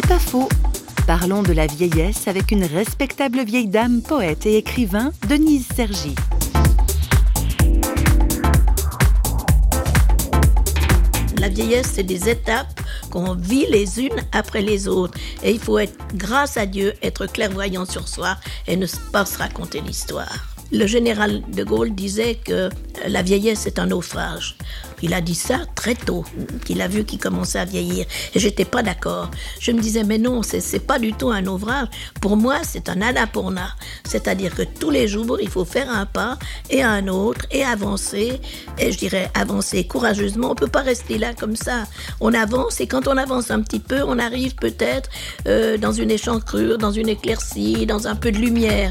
C'est pas faux. Parlons de la vieillesse avec une respectable vieille dame, poète et écrivain, Denise Sergi. La vieillesse, c'est des étapes qu'on vit les unes après les autres. Et il faut être, grâce à Dieu, être clairvoyant sur soi et ne pas se raconter l'histoire. Le général de Gaulle disait que la vieillesse est un naufrage. Il a dit ça très tôt, qu'il a vu qu'il commençait à vieillir. Et j'étais pas d'accord. Je me disais, mais non, c'est pas du tout un naufrage. Pour moi, c'est un annapurna. C'est-à-dire que tous les jours, il faut faire un pas et un autre et avancer. Et je dirais avancer courageusement. On peut pas rester là comme ça. On avance et quand on avance un petit peu, on arrive peut-être euh, dans une échancrure, dans une éclaircie, dans un peu de lumière.